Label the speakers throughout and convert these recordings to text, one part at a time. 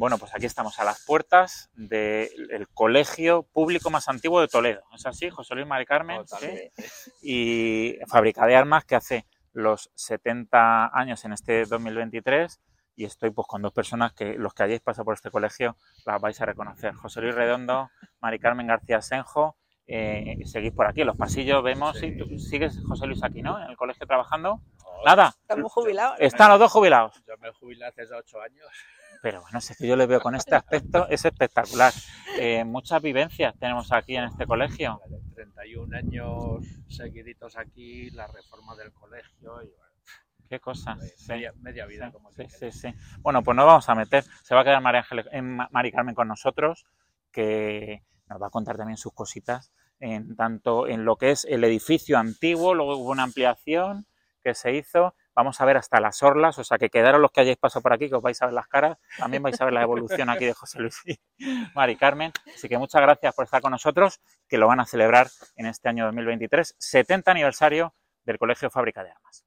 Speaker 1: Bueno, pues aquí estamos a las puertas del colegio público más antiguo de Toledo. ¿Es así, José Luis Mari Carmen?
Speaker 2: Totalmente.
Speaker 1: Y fábrica de armas que hace los 70 años en este 2023 y estoy pues con dos personas que los que hayáis pasado por este colegio las vais a reconocer. José Luis Redondo, Mari Carmen García Senjo, eh, seguís por aquí en los pasillos, vemos,
Speaker 2: Sí.
Speaker 1: y tú sigues José Luis aquí, ¿no? En el colegio trabajando. Nada,
Speaker 3: Estamos jubilados.
Speaker 1: están los dos jubilados.
Speaker 2: Yo me jubilé hace ocho años.
Speaker 1: Pero bueno, si es que yo le veo con este aspecto, es espectacular. Eh, muchas vivencias tenemos aquí en este colegio.
Speaker 2: 31 años seguiditos aquí, la reforma del colegio y bueno,
Speaker 1: Qué cosas.
Speaker 2: pues,
Speaker 1: sí.
Speaker 2: media, media vida
Speaker 1: Sí,
Speaker 2: como
Speaker 1: sí, sí, sí. Bueno, pues nos vamos a meter. Se va a quedar María, Ángeles- eh, Mari Carmen con nosotros, que nos va a contar también sus cositas, en tanto en lo que es el edificio antiguo, luego hubo una ampliación que se hizo. Vamos a ver hasta las orlas, o sea que quedaron los que hayáis pasado por aquí, que os vais a ver las caras. También vais a ver la evolución aquí de José Luis y Mari Carmen. Así que muchas gracias por estar con nosotros, que lo van a celebrar en este año 2023, 70 aniversario del Colegio Fábrica de Armas.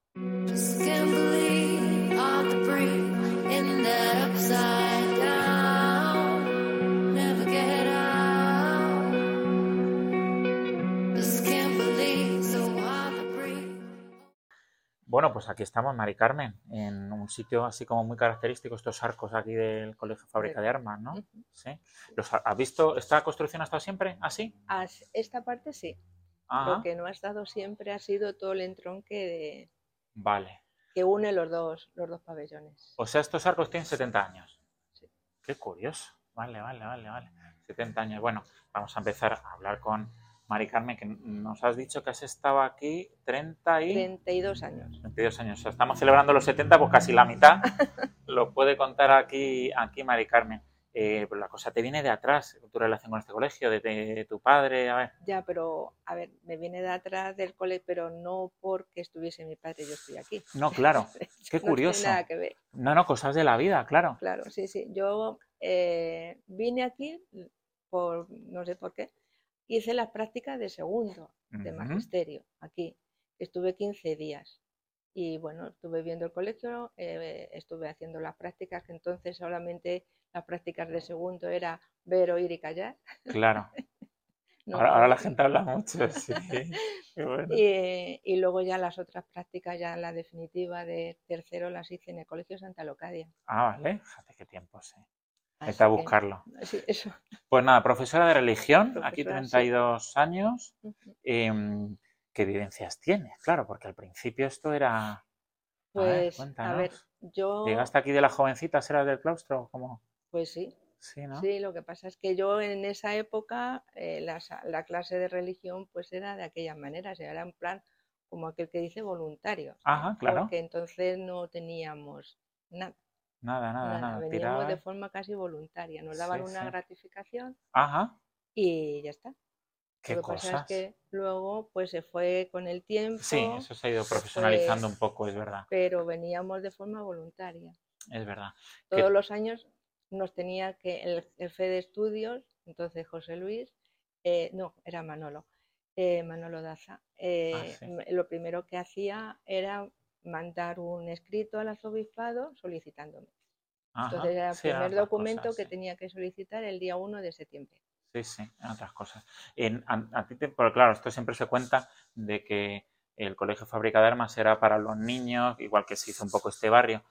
Speaker 1: Bueno, pues aquí estamos, Mari Carmen, en un sitio así como muy característico, estos arcos aquí del Colegio Fábrica de Armas, ¿no? Sí. ¿Los ha- ¿Has visto, esta construcción ha estado siempre así?
Speaker 3: As- Esta parte sí.
Speaker 1: Ajá.
Speaker 3: Lo que no ha estado siempre ha sido todo el entronque de-
Speaker 1: Vale.
Speaker 3: que une los dos, los dos pabellones.
Speaker 1: O sea, estos arcos tienen 70 años.
Speaker 3: Sí.
Speaker 1: Qué curioso. Vale, vale, vale, vale. 70 años. Bueno, vamos a empezar a hablar con Mari Carmen, que nos has dicho que has estado aquí 30 y...
Speaker 3: 32 años.
Speaker 1: 22 años. O sea, estamos celebrando los 70, pues casi la mitad. Lo puede contar aquí, aquí Mari Carmen. Eh, pero la cosa te viene de atrás, tu relación con este colegio, de, de tu padre. A ver,
Speaker 3: Ya, pero a ver, me viene de atrás del cole, pero no porque estuviese mi padre, yo estoy aquí.
Speaker 1: no, claro. Qué
Speaker 3: No
Speaker 1: curioso.
Speaker 3: nada que ver.
Speaker 1: No, no, cosas de la vida, claro.
Speaker 3: Claro, sí, sí. Yo eh, vine aquí por no sé por qué. Hice las prácticas de segundo de magisterio aquí. Estuve 15 días. Y bueno, estuve viendo el colegio, eh, estuve haciendo las prácticas, que entonces solamente las prácticas de segundo era ver, oír y callar.
Speaker 1: Claro.
Speaker 3: No,
Speaker 1: ahora,
Speaker 3: no,
Speaker 1: ahora la gente habla mucho, sí. Qué bueno.
Speaker 3: Y, y luego ya las otras prácticas, ya la definitiva de tercero, las hice en el Colegio Santa Locadia.
Speaker 1: Ah, vale. Fíjate qué tiempo, sí.
Speaker 3: Así
Speaker 1: que
Speaker 3: que,
Speaker 1: buscarlo.
Speaker 3: sí, eso.
Speaker 1: Pues nada, profesora de religión, aquí
Speaker 3: Profesora, sí.
Speaker 1: 32 años.
Speaker 3: Ujú.
Speaker 1: Em, ¿Qué vivencias tienes? Claro, porque al principio esto era... A ver,
Speaker 3: Pues, a ver, yo,
Speaker 1: ¿Llegaste aquí de las jovencitas, eras del claustro? como
Speaker 3: pues sí,
Speaker 1: Sí, ¿no?
Speaker 3: sí, lo que pasa es que yo en esa época eh, la, la clase de religión pues era de aquella manera, o sea, era en plan como aquel que dice voluntario,
Speaker 1: Ajá, claro.
Speaker 3: porque entonces no teníamos nada,
Speaker 1: Nada, nada,
Speaker 3: nada,
Speaker 1: nada.
Speaker 3: de forma casi voluntaria, nos daban
Speaker 1: Sí,
Speaker 3: una
Speaker 1: sí.
Speaker 3: gratificación
Speaker 1: Ajá.
Speaker 3: y ya está.
Speaker 1: Qué
Speaker 3: Lo que pasa es que luego pues se fue con el tiempo,
Speaker 1: Sí, eso se ha ido profesionalizando
Speaker 3: pues
Speaker 1: un poco, es verdad.
Speaker 3: pero veníamos de forma voluntaria.
Speaker 1: Es verdad. Que-
Speaker 3: Todos los años nos tenía que el jefe de estudios, entonces José Luis, eh, no, era Manolo, eh, Manolo Daza. eh,
Speaker 1: Ah, sí.
Speaker 3: Lo primero que hacía era mandar un escrito al arzobispado solicitándome.
Speaker 1: Ajá,
Speaker 3: Entonces era el
Speaker 1: sí,
Speaker 3: primer documento
Speaker 1: cosas,
Speaker 3: que
Speaker 1: sí.
Speaker 3: tenía que solicitar el día 1 de septiembre.
Speaker 1: Sí, sí, otras cosas. En, a, a ti te, pero claro, esto siempre se cuenta de que el Colegio Fábrica de Armas era para los niños, igual que se hizo un poco este barrio.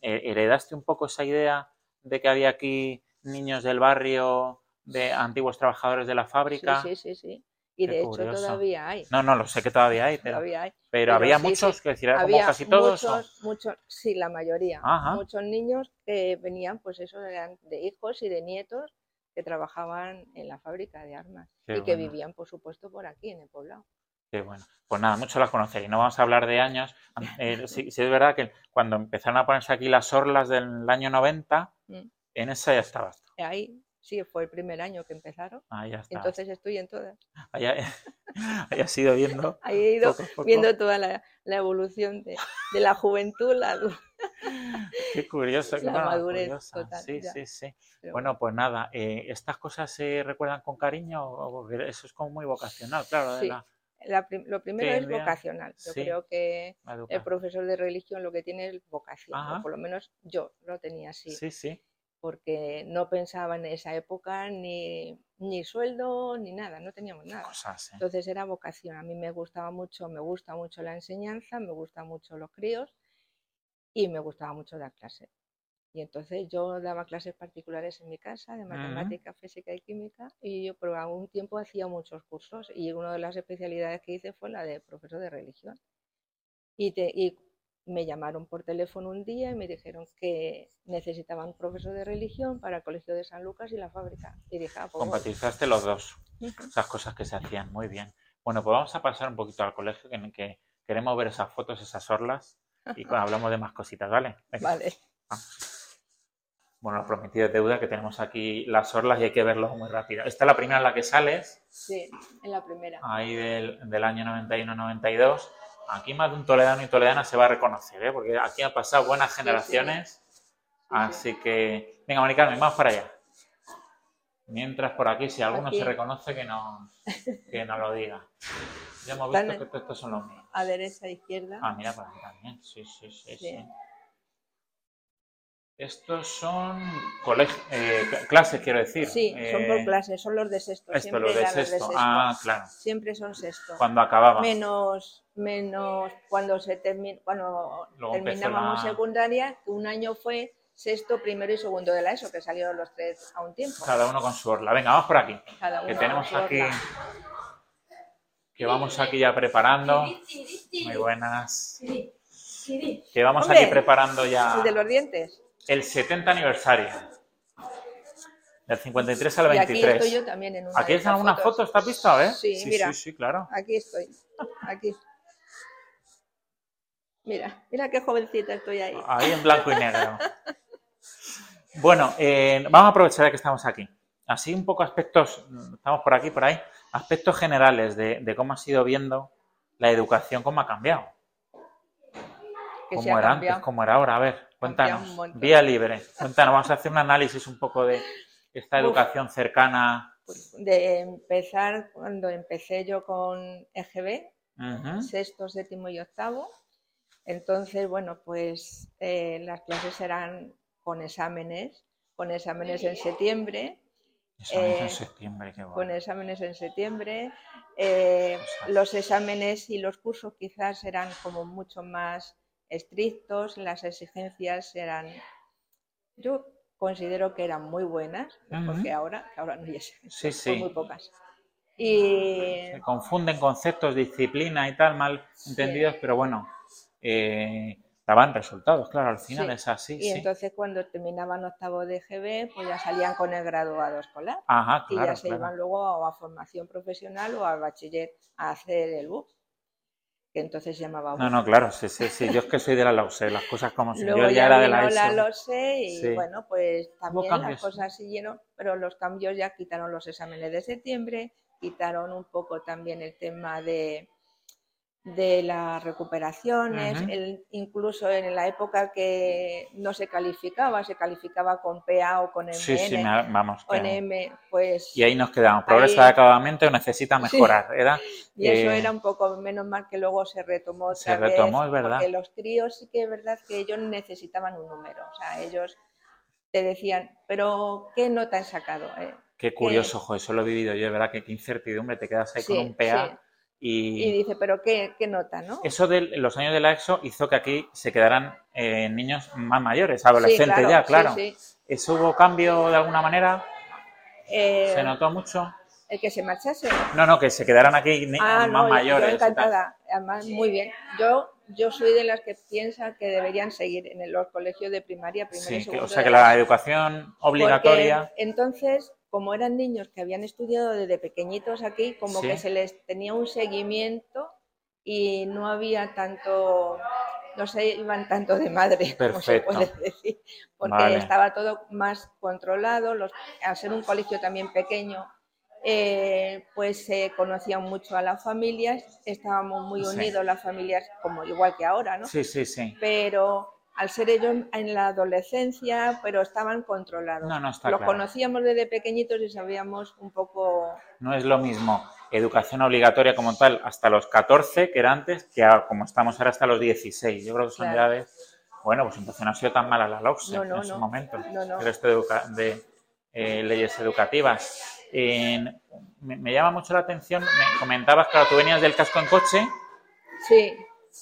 Speaker 1: ¿Heredaste un poco esa idea de que había aquí niños del barrio, de antiguos trabajadores de la fábrica?
Speaker 3: Sí, sí, sí, sí. Y
Speaker 1: Qué
Speaker 3: de hecho
Speaker 1: curioso.
Speaker 3: todavía hay.
Speaker 1: No, no, lo sé que todavía hay, pero,
Speaker 3: Todavía hay.
Speaker 1: pero,
Speaker 3: pero
Speaker 1: había
Speaker 3: sí, sí,
Speaker 1: muchos, que decir, como casi todos.
Speaker 3: muchos, muchos, sí, la mayoría.
Speaker 1: Ajá.
Speaker 3: Muchos niños que venían, pues eso, eran de hijos y de nietos que trabajaban en la fábrica de armas
Speaker 1: Qué
Speaker 3: y que vivían, por supuesto, por aquí, en el poblado.
Speaker 1: Qué bueno. Pues nada, muchos las conoceréis. No vamos a hablar de años. Eh, sí, sí es verdad que cuando empezaron a ponerse aquí las orlas del año 90,
Speaker 3: Mm.
Speaker 1: en esa ya estabas.
Speaker 3: Ahí sí fue el primer año que empezaron.
Speaker 1: Ahí ya estabas.
Speaker 3: Entonces estoy en todas.
Speaker 1: Ahí, ahí has ido viendo
Speaker 3: Ahí he ido
Speaker 1: poco a poco.
Speaker 3: viendo toda la, la evolución de, de la juventud, la,
Speaker 1: Qué curioso, qué
Speaker 3: la madurez
Speaker 1: curiosa.
Speaker 3: total,
Speaker 1: Sí, sí, sí.
Speaker 3: pero
Speaker 1: Bueno, pues nada, eh, ¿estas cosas se recuerdan con cariño? O- Porque eso es como muy vocacional, claro, de
Speaker 3: Sí.
Speaker 1: la,
Speaker 3: la prim- lo primero es vocacional. Yo
Speaker 1: sí.
Speaker 3: creo que el profesor de religión lo que tiene es vocación, o por lo menos yo lo tenía así.
Speaker 1: Sí, sí.
Speaker 3: Porque no pensaba en esa época ni, ni sueldo ni nada, no teníamos nada.
Speaker 1: Cosas, ¿eh?
Speaker 3: Entonces era vocación. A mí me gustaba mucho, me gusta mucho la enseñanza, me gustan mucho los críos y me gustaba mucho dar clases. Y entonces yo daba clases particulares en mi casa de matemática, física y química y yo por algún tiempo hacía muchos cursos y una de las especialidades que hice fue la de profesor de religión. Y, te- y me llamaron por teléfono un día y me dijeron que necesitaban un profesor de religión para el Colegio de San Lucas y la fábrica. Y dije, ah, pues
Speaker 1: los dos. Esas cosas que se hacían. Muy bien. Bueno, pues vamos a pasar un poquito al colegio, que, que queremos ver esas fotos, esas orlas, y hablamos de más cositas, ¿vale? Venga,
Speaker 3: Vale.
Speaker 1: vamos. Bueno, lo prometido es deuda, que tenemos aquí las orlas y hay que verlo muy rápido. Esta es la primera en la que sales,
Speaker 3: Sí, en la primera.
Speaker 1: ahí del, del año 91-92. Aquí más de un toledano y toledana se va a reconocer, ¿eh? porque aquí han pasado buenas generaciones. Así que, venga, Mari Carmen, vamos para allá. Mientras por aquí, si alguno
Speaker 3: Aquí.
Speaker 1: se reconoce, que no, que no lo diga. Ya hemos visto que estos son los míos.
Speaker 3: A derecha, izquierda.
Speaker 1: Ah, mira, por aquí también. Sí, sí, sí.
Speaker 3: Sí.
Speaker 1: sí. Estos son eh, cl- clases, quiero decir.
Speaker 3: Sí, son por
Speaker 1: Eh,
Speaker 3: clases, son los de sexto.
Speaker 1: Esto,
Speaker 3: siempre
Speaker 1: lo de
Speaker 3: los
Speaker 1: sexto. Ah, claro.
Speaker 3: Siempre son sexto.
Speaker 1: Cuando acababa.
Speaker 3: Menos, menos cuando se termi- cuando
Speaker 1: Luego
Speaker 3: terminábamos
Speaker 1: la-
Speaker 3: secundaria, un año fue sexto, primero y segundo de la ESO, que salieron los tres a un tiempo.
Speaker 1: Cada uno con su orla. Venga, vamos por aquí.
Speaker 3: Cada
Speaker 1: Que tenemos
Speaker 3: con su
Speaker 1: aquí.
Speaker 3: orla.
Speaker 1: Que vamos aquí ya preparando. Muy buenas. Que vamos
Speaker 3: Hombre,
Speaker 1: aquí preparando ya
Speaker 3: El de los dientes.
Speaker 1: El 70 aniversario. Del 53 al
Speaker 3: Y aquí
Speaker 1: 23.
Speaker 3: estoy yo también en una
Speaker 1: ¿Aquí están algunas fotos? ¿Te has visto? A ver.
Speaker 3: Sí, mira.
Speaker 1: Sí, sí, claro.
Speaker 3: Aquí estoy. Aquí. Mira, mira qué jovencita estoy ahí.
Speaker 1: Ahí en blanco y negro. Bueno, eh, vamos a aprovechar que estamos aquí. Así un poco aspectos, estamos por aquí, por ahí, aspectos generales de, de cómo has ido viendo la educación, cómo ha cambiado. Cómo
Speaker 3: ha
Speaker 1: era
Speaker 3: cambiado.
Speaker 1: antes, cómo era ahora. A ver, cuéntanos. Vía libre. Cuéntanos, vamos a hacer un análisis un poco de esta
Speaker 3: Uf.
Speaker 1: educación cercana.
Speaker 3: De empezar, cuando empecé yo con EGB, sexto, séptimo y octavo. Entonces, bueno, pues eh, las clases eran con exámenes, con exámenes en septiembre,
Speaker 1: Eso es en
Speaker 3: Eh,
Speaker 1: septiembre, qué bueno.
Speaker 3: con exámenes en septiembre. eh, los exámenes y los cursos quizás eran como mucho más estrictos, las exigencias eran, yo considero que eran muy buenas, porque ahora, ahora no hay exigencias,
Speaker 1: Sí,
Speaker 3: son
Speaker 1: sí.
Speaker 3: muy pocas. Y
Speaker 1: Se confunden conceptos, disciplina y tal, mal entendidos, pero bueno, eh, daban resultados, claro, al final es así.
Speaker 3: Y entonces cuando terminaban octavo de GB, pues ya salían con el graduado escolar
Speaker 1: Ajá,
Speaker 3: y
Speaker 1: claro,
Speaker 3: ya se
Speaker 1: claro.
Speaker 3: iban luego a formación profesional o al bachiller a hacer el BUP, que entonces llamaba
Speaker 1: No, no, claro, sí, sí, sí. Yo es que soy de la LAUSE, las cosas como son.
Speaker 3: Luego
Speaker 1: Yo ya era de la
Speaker 3: la. LOSE y
Speaker 1: Sí.
Speaker 3: bueno, pues también las cosas siguieron, pero los cambios ya quitaron los exámenes de septiembre, quitaron un poco también el tema de, de las recuperaciones, el- incluso en la época que no se calificaba, se calificaba con PA o con MN.
Speaker 1: Sí, sí, me- vamos. que-
Speaker 3: M, pues
Speaker 1: Y ahí nos quedamos. Progresa
Speaker 3: Ahí-
Speaker 1: adecuadamente o necesita
Speaker 3: Sí.
Speaker 1: mejorar. Era,
Speaker 3: Y eso
Speaker 1: eh,
Speaker 3: era un poco menos mal que luego se retomó otra
Speaker 1: Se
Speaker 3: vez,
Speaker 1: retomó, es verdad.
Speaker 3: Porque los críos sí que es verdad que ellos necesitaban un número. O sea, ellos te decían, pero ¿qué nota han sacado? Eh,
Speaker 1: Qué curioso, jo, eso lo he vivido yo, es verdad que qué incertidumbre, te quedas ahí
Speaker 3: Sí,
Speaker 1: con un PA
Speaker 3: sí.
Speaker 1: Y,
Speaker 3: Y dice, pero ¿qué, qué nota, no?
Speaker 1: eso de los años de la EXO hizo que aquí se quedaran eh, niños más mayores, adolescentes
Speaker 3: Sí,
Speaker 1: ya,
Speaker 3: sí,
Speaker 1: claro.
Speaker 3: sí.
Speaker 1: ¿Eso hubo cambio de alguna manera?
Speaker 3: Eh,
Speaker 1: ¿Se notó mucho?
Speaker 3: el que se marchase.
Speaker 1: No, no, que se quedaran aquí
Speaker 3: Ah,
Speaker 1: más
Speaker 3: no, yo-
Speaker 1: mayores.
Speaker 3: yo
Speaker 1: y
Speaker 3: encantada. Además, muy bien. Yo, yo soy de las que piensa que deberían seguir en los colegios de primaria, primero y
Speaker 1: Sí, que-
Speaker 3: segundo
Speaker 1: o sea que
Speaker 3: la
Speaker 1: la educación obligatoria.
Speaker 3: Porque entonces, como eran niños que habían estudiado desde pequeñitos aquí, como
Speaker 1: Sí.
Speaker 3: que se les tenía un seguimiento y no había tanto, no se iban tanto de madre, como se
Speaker 1: Perfecto.
Speaker 3: puede decir, porque
Speaker 1: Vale.
Speaker 3: estaba todo más controlado, los, al ser un colegio también pequeño, eh, pues se conocían mucho a las familias, estábamos muy
Speaker 1: Sí.
Speaker 3: unidos las familias, como igual que ahora, ¿no?
Speaker 1: Sí, sí, sí.
Speaker 3: pero al ser ellos en la adolescencia, pero estaban controlados.
Speaker 1: No, no está
Speaker 3: Los
Speaker 1: claro.
Speaker 3: conocíamos desde pequeñitos y sabíamos un poco.
Speaker 1: No es lo mismo educación obligatoria como tal hasta los 14, que era antes, que como estamos ahora hasta los 16. Yo creo que son
Speaker 3: Claro.
Speaker 1: edades Bueno, pues entonces no ha sido tan mala la LOCSE
Speaker 3: No, no,
Speaker 1: en su momento.
Speaker 3: No, no.
Speaker 1: El resto de, de, eh, leyes educativas. Me, me llama mucho la atención, me comentabas, claro, tú venías del casco en coche,
Speaker 3: Sí.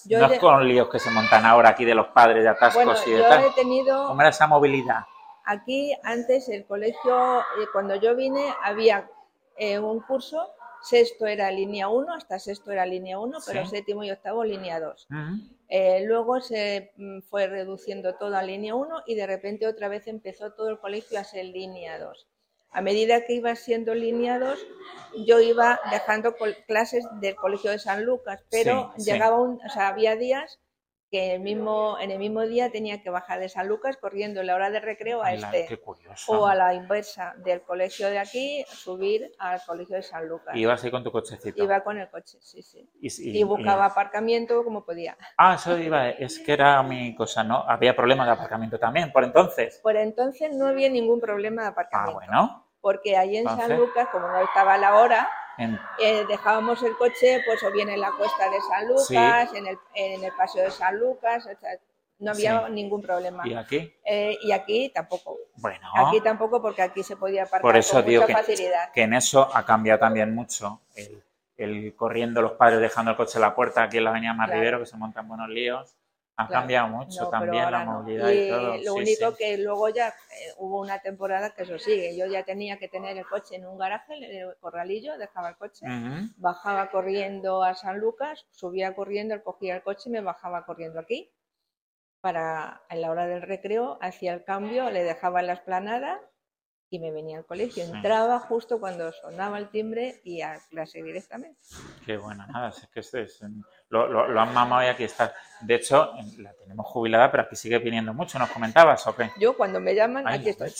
Speaker 3: Yo
Speaker 1: no es con líos que se montan ahora aquí de los padres de atascos
Speaker 3: bueno,
Speaker 1: y de
Speaker 3: yo
Speaker 1: tal.
Speaker 3: he tenido
Speaker 1: ¿Cómo era esa movilidad?
Speaker 3: Aquí antes el colegio, eh, cuando yo vine, había eh, un curso, sexto era línea 1, hasta sexto era línea 1, pero
Speaker 1: Sí.
Speaker 3: séptimo y octavo línea 2.
Speaker 1: Ujú.
Speaker 3: Eh, luego se mm, fue reduciendo todo a línea 1 y de repente otra vez empezó todo el colegio a ser línea 2. A medida que iba siendo línea 2, yo iba dejando clases del colegio de San Lucas, pero
Speaker 1: sí.
Speaker 3: llegaba un, o sea, había días que el mismo, en el mismo día tenía que bajar de San Lucas corriendo en la hora de recreo a
Speaker 1: Ay,
Speaker 3: este
Speaker 1: Qué curioso.
Speaker 3: o a la inversa del colegio de aquí, subir al colegio de San Lucas.
Speaker 1: Ibas ahí con tu cochecito.
Speaker 3: Iba con el coche, sí, sí.
Speaker 1: Y,
Speaker 3: Y buscaba aparcamiento como podía.
Speaker 1: Ah, eso iba, es que era mi cosa, ¿no? Había problemas de aparcamiento también, por entonces.
Speaker 3: Por entonces no había ningún problema de
Speaker 1: Ah,
Speaker 3: aparcamiento.
Speaker 1: bueno.
Speaker 3: Porque allí en San Lucas, como no estaba la hora,
Speaker 1: En-
Speaker 3: eh, dejábamos el coche pues o bien en la cuesta de San Lucas, en, el, en el paseo de San Lucas, no había
Speaker 1: Sí.
Speaker 3: ningún problema.
Speaker 1: ¿Y aquí?
Speaker 3: Eh, y aquí tampoco.
Speaker 1: Bueno,
Speaker 3: Aquí tampoco porque aquí se podía aparcar
Speaker 1: por eso
Speaker 3: con
Speaker 1: digo
Speaker 3: mucha
Speaker 1: que,
Speaker 3: facilidad.
Speaker 1: que en eso ha cambiado también mucho. El, el corriendo los padres dejando el coche en la puerta aquí en la avenida Mar
Speaker 3: Claro.
Speaker 1: Rivero, que se montan buenos líos. Ha
Speaker 3: Claro.
Speaker 1: cambiado mucho
Speaker 3: No,
Speaker 1: también la
Speaker 3: no.
Speaker 1: movilidad
Speaker 3: y
Speaker 1: y, todo.
Speaker 3: Lo
Speaker 1: sí,
Speaker 3: único
Speaker 1: sí.
Speaker 3: que luego ya eh, hubo una temporada que eso sigue. Yo ya tenía que tener el coche en un garaje, en el corralillo, dejaba el coche, bajaba corriendo a San Lucas, subía corriendo, cogía el coche y me bajaba corriendo aquí. Para en la hora del recreo, hacía el cambio, le dejaba en la esplanada y me venía al colegio.
Speaker 1: Sí.
Speaker 3: Entraba justo cuando sonaba el timbre y a clase directamente.
Speaker 1: Qué bueno, nada, es que este es, lo, lo, lo han mamado y aquí está. De hecho, la tenemos jubilada, pero aquí sigue viniendo mucho. ¿Nos comentabas o qué?
Speaker 3: Yo cuando me llaman,
Speaker 1: Ay,
Speaker 3: aquí estoy.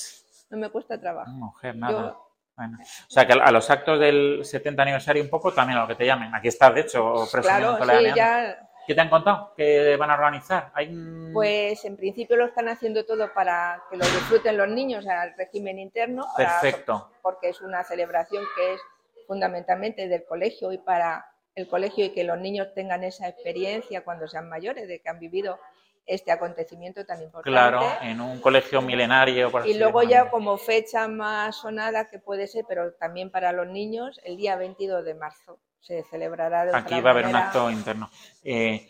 Speaker 3: No me cuesta trabajo.
Speaker 1: mujer, nada.
Speaker 3: Yo-
Speaker 1: Bueno, o sea, que a los actos del 70 aniversario un poco también a lo que te llamen. Aquí estás, de hecho, presumiendo
Speaker 3: Claro, sí, ya
Speaker 1: ¿Qué te han contado? ¿Qué van a organizar? ¿Hay un-
Speaker 3: Pues en principio lo están haciendo todo para que lo disfruten los niños al régimen interno, para-
Speaker 1: Perfecto.
Speaker 3: porque es una celebración que es fundamentalmente del colegio y para el colegio y que los niños tengan esa experiencia cuando sean mayores de que han vivido este acontecimiento tan importante.
Speaker 1: Claro, en un colegio milenario. Por
Speaker 3: Y luego ya como fecha más sonada que puede ser, pero también para los niños, el día 22 de marzo se celebrará de
Speaker 1: Aquí va a haber un acto interno. Eh,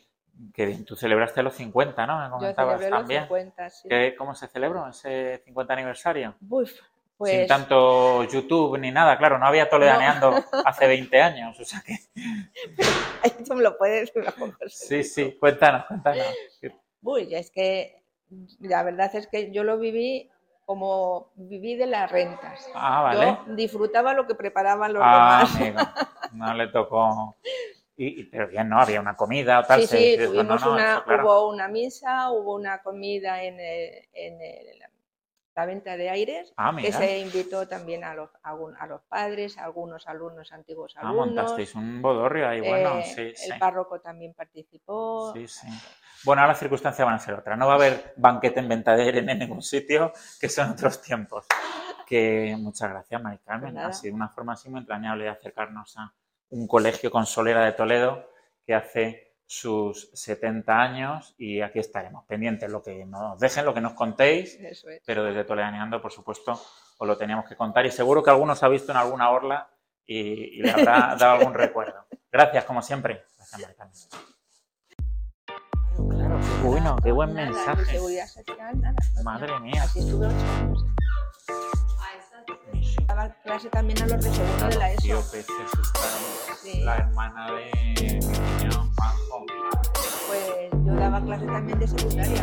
Speaker 1: que tú celebraste los 50, ¿no? Me
Speaker 3: Yo
Speaker 1: comentabas
Speaker 3: los
Speaker 1: también.
Speaker 3: 50, sí.
Speaker 1: ¿Qué- ¿Cómo se celebró ese 50 aniversario?
Speaker 3: Uf, pues
Speaker 1: Sin tanto YouTube ni nada, claro, no había toledaneando hace 20 años. O sea que,
Speaker 3: esto me lo puedes
Speaker 1: sí, sí, cuéntanos, cuéntanos.
Speaker 3: Uy, es que la verdad es que yo lo viví como viví de las rentas.
Speaker 1: Ah, vale.
Speaker 3: Yo disfrutaba lo que preparaban los
Speaker 1: Ah,
Speaker 3: demás.
Speaker 1: amigo, no le tocó. Y, pero bien, ¿no? Había una comida o tal.
Speaker 3: Sí, sí, tuvimos
Speaker 1: no, no,
Speaker 3: una,
Speaker 1: claro.
Speaker 3: hubo una misa, hubo una comida en, el- en el- la venta de aires,
Speaker 1: Ah,
Speaker 3: que se invitó también a los, a, un- a los padres, a algunos alumnos, antiguos
Speaker 1: Ah,
Speaker 3: alumnos.
Speaker 1: montasteis un bodorrio ahí, bueno,
Speaker 3: eh,
Speaker 1: sí, sí.
Speaker 3: El párroco también participó.
Speaker 1: Sí, sí. Bueno, ahora las circunstancias van a ser otras. No va a haber banquete en Ventader en ningún sitio, que son otros tiempos. Que muchas gracias, Mari Carmen.
Speaker 3: Pues nada.
Speaker 1: ha sido una forma así muy entrañable de acercarnos a un colegio con Solera de Toledo que hace sus 70 años y aquí estaremos pendientes lo que nos dejen, lo que nos contéis,
Speaker 3: Eso es.
Speaker 1: pero desde Toledaneando, por supuesto, os lo teníamos que contar y seguro que algunos ha visto en alguna orla y, y le habrá dado algún recuerdo. Gracias, como siempre. Gracias. Claro, qué bueno, qué buen
Speaker 3: Nada,
Speaker 1: mensaje.
Speaker 3: social, nada.
Speaker 1: Madre mía.
Speaker 3: Así estuve ocho años. Daba clase también a los de segundo de la ESO. Sí.
Speaker 1: la hermana de.
Speaker 3: Pues yo daba clase también de secundaria,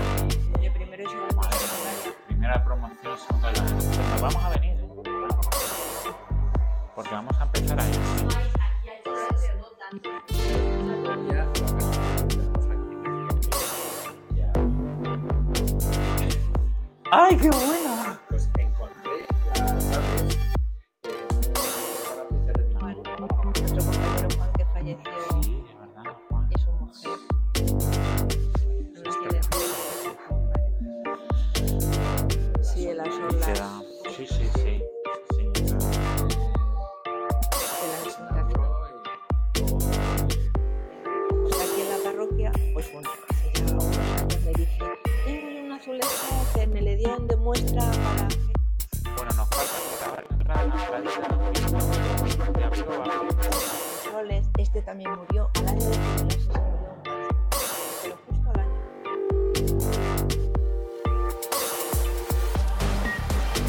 Speaker 3: de primero y segundo de secundaria.
Speaker 1: Primera promoción, segunda de la Pues nos vamos a venir, ¿eh? Porque vamos a empezar ahí. ¡Ay, qué bueno!